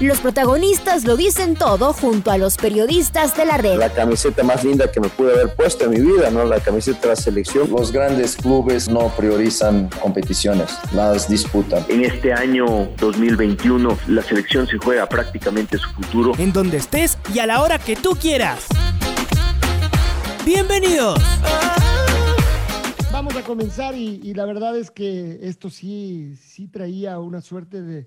Los protagonistas lo dicen todo junto a los periodistas de la red. La camiseta más linda que me pude haber puesto en mi vida, ¿no? La camiseta de la selección. Los grandes clubes no priorizan competiciones, las disputan. En este año 2021 la selección se juega prácticamente su futuro. En donde estés y a la hora que tú quieras. Bienvenidos. Vamos a comenzar y, y la verdad es que esto sí, sí traía una suerte de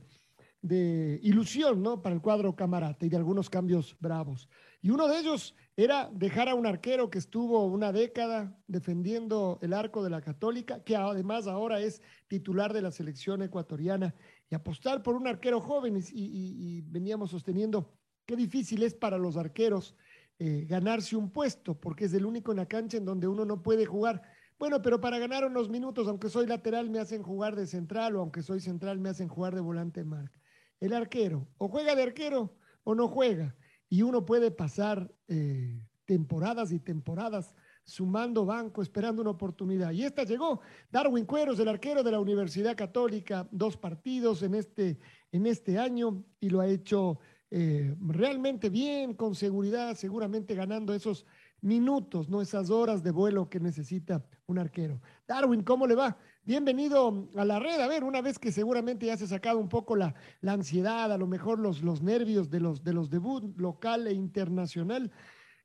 de ilusión, ¿no? Para el cuadro camarata y de algunos cambios bravos. Y uno de ellos era dejar a un arquero que estuvo una década defendiendo el arco de la Católica, que además ahora es titular de la selección ecuatoriana, y apostar por un arquero joven. Y, veníamos sosteniendo qué difícil es para los arqueros eh, ganarse un puesto, porque es el único en la cancha en donde uno no puede jugar. Bueno, pero para ganar unos minutos, aunque soy lateral, me hacen jugar de central, o aunque soy central, me hacen jugar de volante marca el arquero. O juega de arquero o no juega. Y uno puede pasar eh, temporadas y temporadas sumando banco, esperando una oportunidad. Y esta llegó. Darwin Cueros, el arquero de la Universidad Católica, dos partidos en este, en este año y lo ha hecho eh, realmente bien, con seguridad, seguramente ganando esos minutos, no esas horas de vuelo que necesita un arquero. Darwin, ¿cómo le va? Bienvenido a la red. A ver, una vez que seguramente ya se ha sacado un poco la, ansiedad, a lo mejor los, los nervios de los, de los debut local e internacional,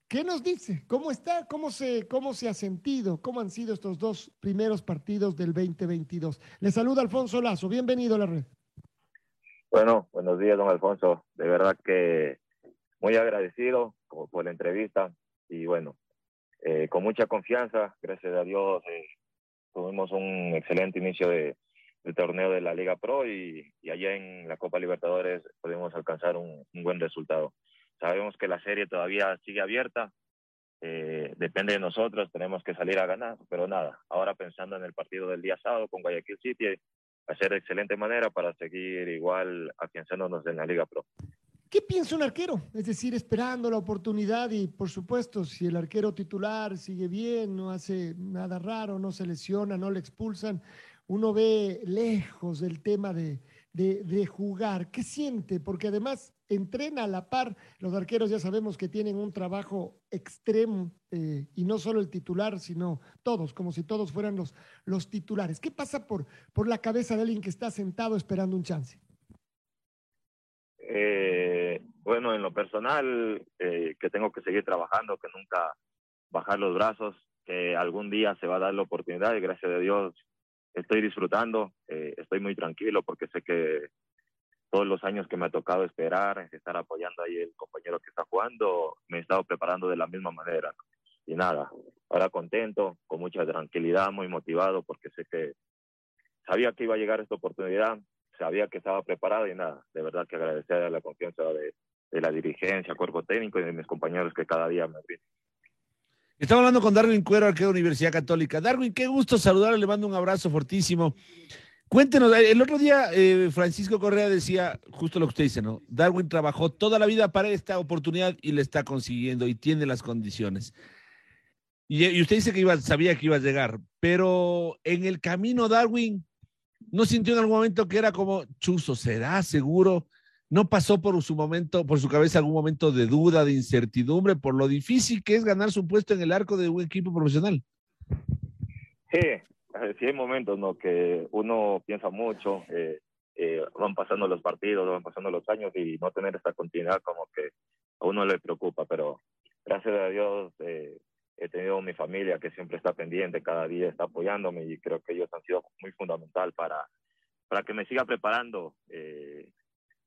¿qué nos dice? ¿Cómo está? ¿Cómo se, ¿Cómo se ha sentido? ¿Cómo han sido estos dos primeros partidos del 2022? Le saluda Alfonso Lazo. Bienvenido a la red. Bueno, buenos días, don Alfonso. De verdad que muy agradecido por la entrevista y bueno, eh, con mucha confianza, gracias a Dios. Eh, tuvimos un excelente inicio de, del torneo de la Liga Pro y, allá en la Copa Libertadores pudimos alcanzar un, buen resultado. Sabemos que la serie todavía sigue abierta, eh, depende de nosotros, tenemos que salir a ganar, pero nada, ahora pensando en el partido del día sábado con Guayaquil City, hacer de excelente manera para seguir igual afianzándonos en la Liga Pro. ¿Qué piensa un arquero? Es decir, esperando la oportunidad y por supuesto, si el arquero titular sigue bien, no hace nada raro, no se lesiona, no le expulsan, uno ve lejos el tema de, de, jugar. ¿Qué siente? Porque además entrena a la par. Los arqueros ya sabemos que tienen un trabajo extremo eh, y no solo el titular, sino todos, como si todos fueran los, los titulares. ¿Qué pasa por, por la cabeza de alguien que está sentado esperando un chance? Eh, bueno, en lo personal, eh, que tengo que seguir trabajando, que nunca bajar los brazos, que algún día se va a dar la oportunidad y gracias a Dios estoy disfrutando, eh, estoy muy tranquilo porque sé que todos los años que me ha tocado esperar, estar apoyando ahí el compañero que está jugando, me he estado preparando de la misma manera. Y nada, ahora contento, con mucha tranquilidad, muy motivado porque sé que sabía que iba a llegar esta oportunidad, sabía que estaba preparado y nada, de verdad que agradecer a la confianza de, la dirigencia, cuerpo técnico y de mis compañeros que cada día me brindan. Estamos hablando con Darwin Cuero, arquero de Universidad Católica. Darwin, qué gusto saludarle, le mando un abrazo fortísimo. Cuéntenos, el otro día eh, Francisco Correa decía justo lo que usted dice, ¿no? Darwin trabajó toda la vida para esta oportunidad y le está consiguiendo y tiene las condiciones. Y, y usted dice que iba, sabía que iba a llegar, pero en el camino, Darwin, ¿No sintió en algún momento que era como, chuzo, será seguro? ¿No pasó por su momento, por su cabeza algún momento de duda, de incertidumbre, por lo difícil que es ganar su puesto en el arco de un equipo profesional? Sí, sí hay momentos ¿no? que uno piensa mucho, eh, eh, van pasando los partidos, van pasando los años y no tener esta continuidad como que a uno le preocupa, pero gracias a Dios eh, he tenido mi familia que siempre está pendiente, cada día está apoyándome y creo que ellos han sido muy fundamental para, para que me siga preparando, eh,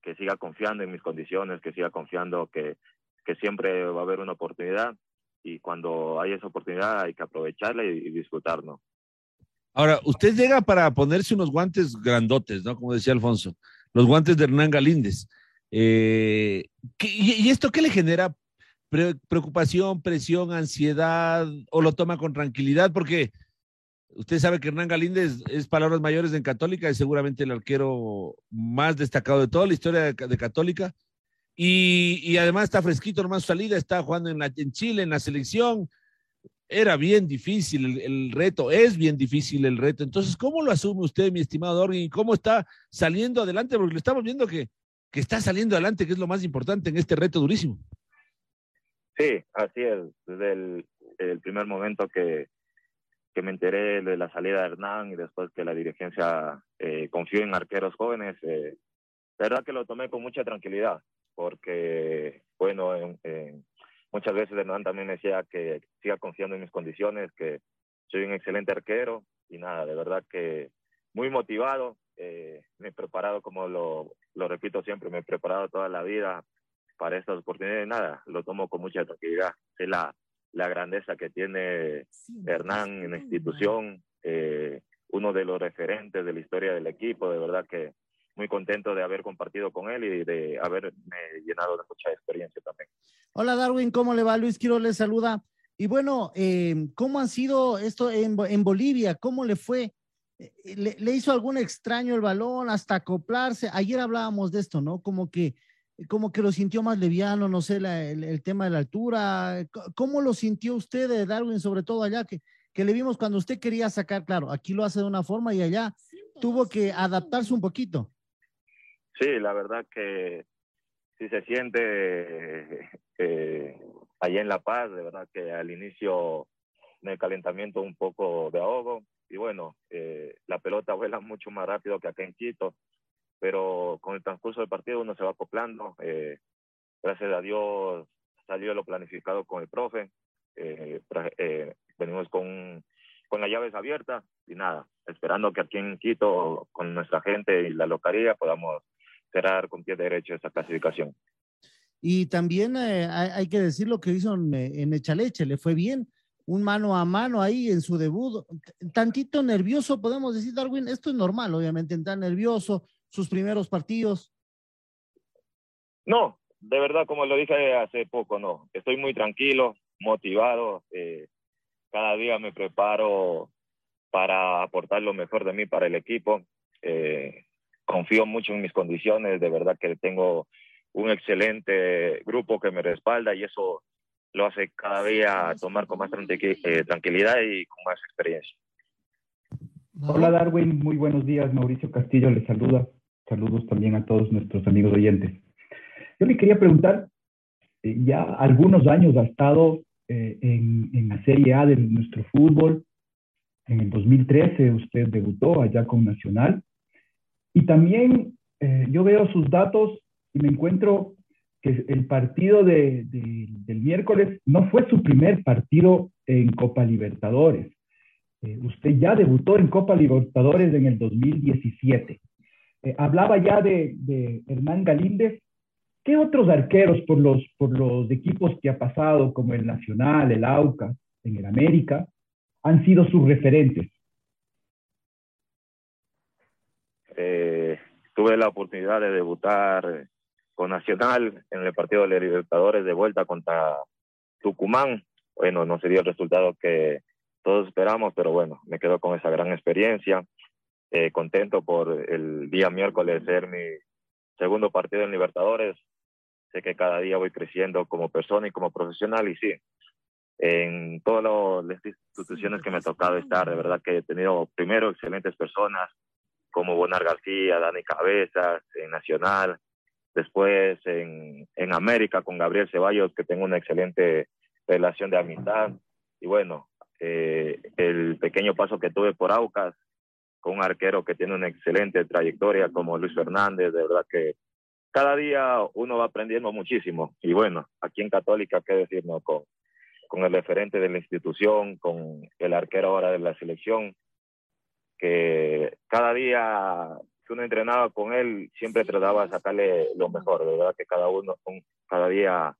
que siga confiando en mis condiciones, que siga confiando que, que siempre va a haber una oportunidad y cuando hay esa oportunidad hay que aprovecharla y, disfrutarlo. Ahora, usted llega para ponerse unos guantes grandotes, ¿no? Como decía Alfonso, los guantes de Hernán Galíndez. Eh, y, ¿Y esto qué le genera preocupación, presión, ansiedad o lo toma con tranquilidad? Porque usted sabe que Hernán Galíndez es, palabras mayores en Católica, es seguramente el arquero más destacado de toda la historia de, Católica. Y, además está fresquito su salida, está jugando en, en Chile, en la selección. Era bien difícil el, reto, es bien difícil el reto. Entonces, ¿cómo lo asume usted, mi estimado Dorgin? ¿Y cómo está saliendo adelante? Porque lo estamos viendo que, que está saliendo adelante, que es lo más importante en este reto durísimo. Sí, así es. Desde el, primer momento que, que, me enteré de la salida de Hernán y después que la dirigencia eh, confió en arqueros jóvenes, eh, la verdad que lo tomé con mucha tranquilidad, porque, bueno, muchas veces Hernán también me decía que siga confiando en mis condiciones, que soy un excelente arquero y nada, de verdad que muy motivado. Eh, me he preparado, como lo, lo repito siempre, me he preparado toda la vida para estas oportunidades, nada, lo tomo con mucha tranquilidad. Es la, la grandeza que tiene Hernán en la institución, eh, uno de los referentes de la historia del equipo, de verdad que muy contento de haber compartido con él y de haberme llenado de mucha experiencia también. Hola Darwin, ¿cómo le va? Luis Quiero le saluda. Y bueno, eh, ¿cómo ha sido esto en, en Bolivia? ¿Cómo le fue? Eh, ¿Le, ¿Le, hizo algún extraño el balón hasta acoplarse? Ayer hablábamos de esto, ¿no? Como que como que lo sintió más leviano, no sé, el, tema de la altura. ¿Cómo lo sintió usted, de Darwin, sobre todo allá, que, que le vimos cuando usted quería sacar, claro, aquí lo hace de una forma y allá tuvo que adaptarse un poquito? Sí, la verdad que sí se siente eh, allá en La Paz, de verdad que al inicio en el calentamiento un poco de ahogo y bueno, eh, la pelota vuela mucho más rápido que acá en Quito pero con el transcurso del partido uno se va acoplando. Eh, gracias a Dios salió lo planificado con el profe. Eh, eh, venimos con, con las llaves abiertas y nada, esperando que aquí en Quito, con nuestra gente y la localidad, podamos cerrar con pie derecho esa clasificación. Y también hay, que decir lo que hizo en, en Echaleche, le fue bien, un mano a mano ahí en su debut, tantito nervioso, podemos decir, Darwin, esto es normal, obviamente, entrar nervioso, sus primeros partidos? No, de verdad, como lo dije hace poco, no. Estoy muy tranquilo, motivado. Eh, cada día me preparo para aportar lo mejor de mí para el equipo. Eh, confío mucho en mis condiciones, de verdad que tengo un excelente grupo que me respalda y eso lo hace cada día tomar con más eh, tranquilidad y con más experiencia. Hola Darwin, muy buenos días. Mauricio Castillo le saluda. Saludos también a todos nuestros amigos oyentes. Yo le quería preguntar, eh, ya algunos años ha estado eh, en, en, la Serie A de nuestro fútbol. En el 2013 usted debutó allá con Nacional. Y también eh, yo veo sus datos y me encuentro que el partido de, del miércoles no fue su primer partido en Copa Libertadores. usted ya debutó en Copa Libertadores en el 2017. Eh, hablaba ya de, de, Hernán Galíndez. ¿Qué otros arqueros por los, por los equipos que ha pasado, como el Nacional, el AUCA, en el América, han sido sus referentes? Eh, tuve la oportunidad de debutar con Nacional en el partido de Libertadores de vuelta contra Tucumán. Bueno, no se dio el resultado que todos esperamos, pero bueno, me quedo con esa gran experiencia. Eh, contento por el día miércoles ser mi segundo partido en Libertadores. Sé que cada día voy creciendo como persona y como profesional y sí, en todas las instituciones que me ha tocado estar, de verdad que he tenido primero excelentes personas como Bonar García, Dani Cabezas, en Nacional, después en, en América con Gabriel Ceballos, que tengo una excelente relación de amistad. Y bueno, eh, el pequeño paso que tuve por Aucas, con un arquero que tiene una excelente trayectoria como Luis Fernández, de verdad que cada día uno va aprendiendo muchísimo. Y bueno, aquí en Católica, qué decirnos, con, con el referente de la institución, con el arquero ahora de la selección, que cada día que uno entrenaba con él, siempre trataba de sacarle lo mejor, de verdad que cada uno, cada día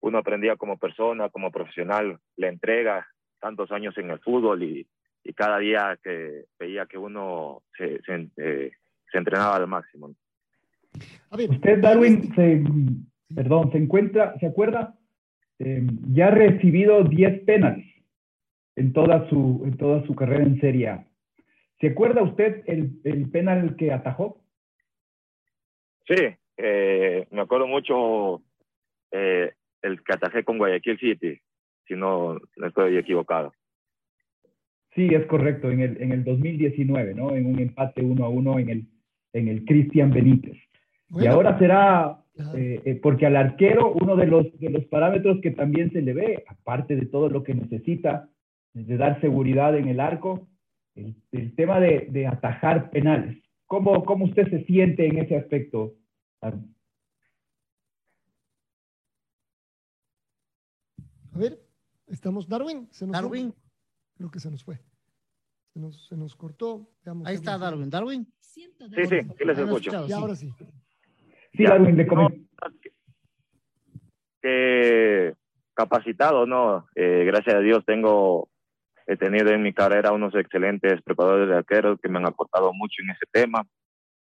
uno aprendía como persona, como profesional, le entrega tantos años en el fútbol y, y cada día que veía que uno se, se, eh, se entrenaba al máximo. Usted, Darwin, se, perdón, se encuentra, ¿se acuerda eh, ya ha recibido 10 penales en toda su, en toda su carrera en Serie A. ¿Se acuerda usted el, el penal que atajó? Sí, eh, me acuerdo mucho eh, el que atajé con Guayaquil City, si no, no estoy equivocado. Sí, es correcto, en el, en el 2019, ¿no? En un empate uno a uno en el, en el Cristian Benítez. y ahora será, eh, eh, porque al arquero uno de los, de los parámetros que también se le ve, aparte de todo lo que necesita, de dar seguridad en el arco, el, el tema de, de, atajar penales. ¿Cómo, ¿Cómo usted se siente en ese aspecto? A ver, estamos, Darwin. ¿se nos Darwin. Creo que se nos fue. Se nos, se nos cortó. Veamos Ahí está Darwin. Darwin. Sí, sí, sí les escucho. Y ahora sí. Sí, Darwin, le comento. Que capacitado, ¿no? Eh, gracias a Dios tengo, he tenido en mi carrera unos excelentes preparadores de arqueros que me han aportado mucho en ese tema.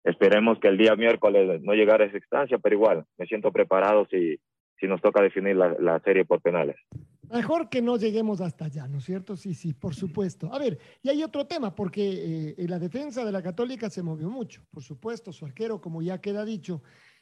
Esperemos que el día miércoles no llegara a esa instancia, pero igual, me siento preparado si, si nos toca definir la, la serie por penales. Mejor que no lleguemos hasta allá, ¿no es cierto? Sí, sí, por supuesto. A ver, y hay otro tema, porque eh, la defensa de la Católica se movió mucho, por supuesto, su arquero, como ya queda dicho,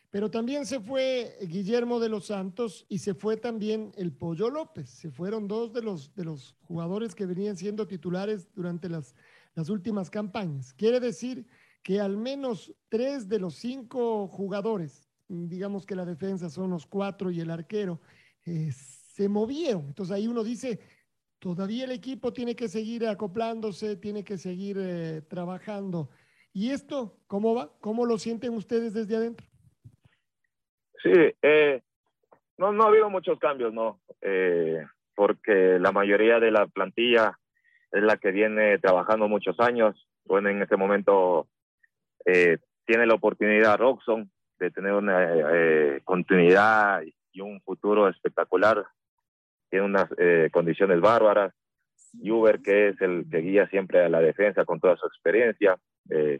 pero también se fue Guillermo de los Santos y se fue también el Pollo López. Se fueron dos de los, de los jugadores que venían siendo titulares durante las, las últimas campañas. Quiere decir que al menos tres de los cinco jugadores, digamos que la defensa son los cuatro y el arquero, eh, se movieron. Entonces ahí uno dice, todavía el equipo tiene que seguir acoplándose, tiene que seguir eh, trabajando. ¿Y esto cómo va? ¿Cómo lo sienten ustedes desde adentro? Sí, eh, no, no ha habido muchos cambios, ¿no? Eh, porque la mayoría de la plantilla es la que viene trabajando muchos años. Bueno, en este momento eh, tiene la oportunidad Roxon de tener una continuidad y un futuro espectacular tiene unas eh, condiciones bárbaras. Uber, que es el que guía siempre a la defensa con toda su experiencia. Eh,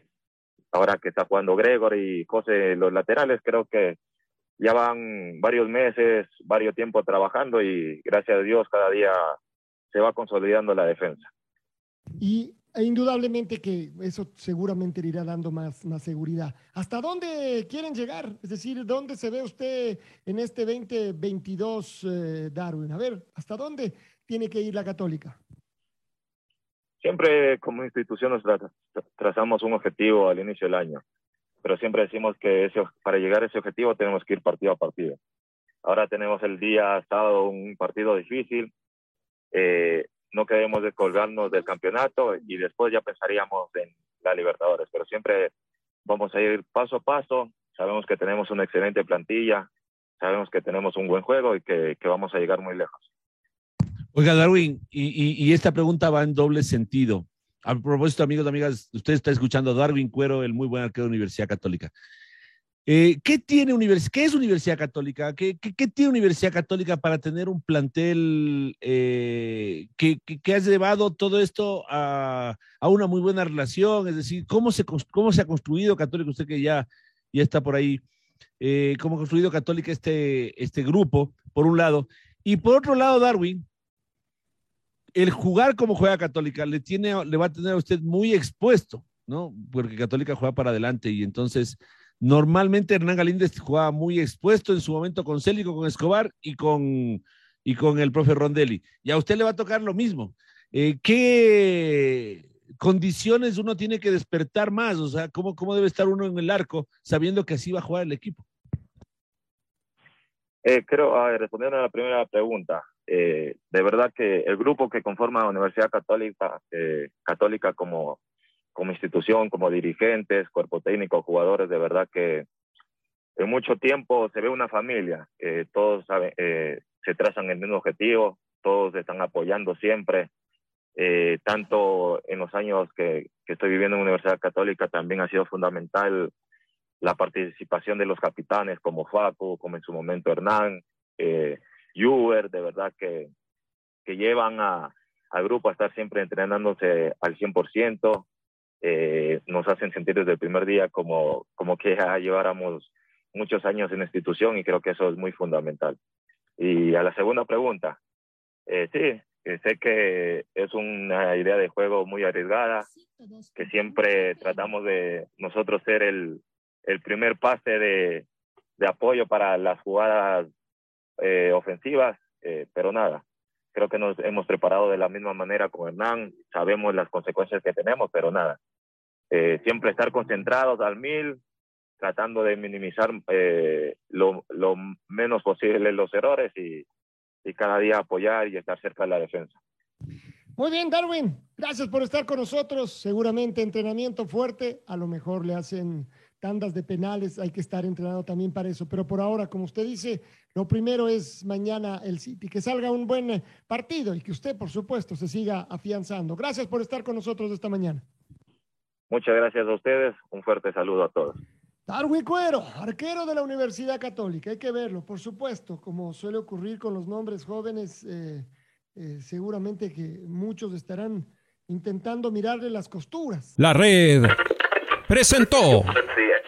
ahora que está jugando Gregor y José los laterales, creo que ya van varios meses, varios tiempos trabajando y gracias a Dios cada día se va consolidando la defensa. Y e indudablemente que eso seguramente le irá dando más, más seguridad. ¿Hasta dónde quieren llegar? Es decir, ¿dónde se ve usted en este 2022, eh, Darwin? A ver, ¿hasta dónde tiene que ir la católica? Siempre como institución nos tra trazamos un objetivo al inicio del año, pero siempre decimos que ese, para llegar a ese objetivo tenemos que ir partido a partido. Ahora tenemos el día sábado un partido difícil. Eh, no queremos descolgarnos del campeonato y después ya pensaríamos en la Libertadores, pero siempre vamos a ir paso a paso, sabemos que tenemos una excelente plantilla, sabemos que tenemos un buen juego y que, que vamos a llegar muy lejos. Oiga, Darwin, y, y, esta pregunta va en doble sentido. A propósito, amigos amigas, usted está escuchando a Darwin Cuero, el muy buen arquero de Universidad Católica. Eh, ¿qué, tiene univers ¿Qué es Universidad Católica? ¿Qué, qué, qué tiene Universidad Católica para tener un plantel eh, que, que, ha llevado todo esto a, a, una muy buena relación? Es decir, ¿cómo se, cómo se ha construido Católica? Usted que ya, ya está por ahí, eh, ¿cómo ha construido Católica este, este grupo, por un lado? Y por otro lado, Darwin, el jugar como juega Católica le, tiene, le va a tener a usted muy expuesto, ¿no? Porque Católica juega para adelante y entonces Normalmente Hernán Galíndez jugaba muy expuesto en su momento con Célico, con Escobar y con, y con el profe Rondelli. Y a usted le va a tocar lo mismo. Eh, ¿Qué condiciones uno tiene que despertar más? O sea, ¿cómo, ¿cómo debe estar uno en el arco sabiendo que así va a jugar el equipo? Eh, creo, a respondiendo a la primera pregunta, eh, de verdad que el grupo que conforma la Universidad Católica, eh, Católica como como institución, como dirigentes, cuerpo técnico, jugadores, de verdad que en mucho tiempo se ve una familia, eh, todos saben, eh, se trazan el mismo objetivo, todos están apoyando siempre, eh, tanto en los años que, que, estoy viviendo en la Universidad Católica también ha sido fundamental la participación de los capitanes como Facu, como en su momento Hernán, eh, Juber, de verdad que, que llevan a, al grupo a estar siempre entrenándose al 100%, eh, nos hacen sentir desde el primer día como, como que ya lleváramos muchos años en la institución y creo que eso es muy fundamental. Y a la segunda pregunta, eh, sí, sé que es una idea de juego muy arriesgada, que siempre tratamos de nosotros ser el, el primer pase de, de apoyo para las jugadas eh, ofensivas, eh, pero nada, creo que nos hemos preparado de la misma manera con Hernán, sabemos las consecuencias que tenemos, pero nada, eh, siempre estar concentrados al mil, tratando de minimizar eh, lo, lo, menos posible los errores y, y cada día apoyar y estar cerca de la defensa. Muy bien, Darwin. Gracias por estar con nosotros. Seguramente entrenamiento fuerte. A lo mejor le hacen tandas de penales. Hay que estar entrenado también para eso. Pero por ahora, como usted dice, lo primero es mañana el City. Que salga un buen partido y que usted, por supuesto, se siga afianzando. Gracias por estar con nosotros esta mañana. Muchas gracias a ustedes. Un fuerte saludo a todos. Darwin Cuero, arquero de la Universidad Católica, hay que verlo, por supuesto, como suele ocurrir con los nombres jóvenes, eh, eh, seguramente que muchos estarán intentando mirarle las costuras. La red presentó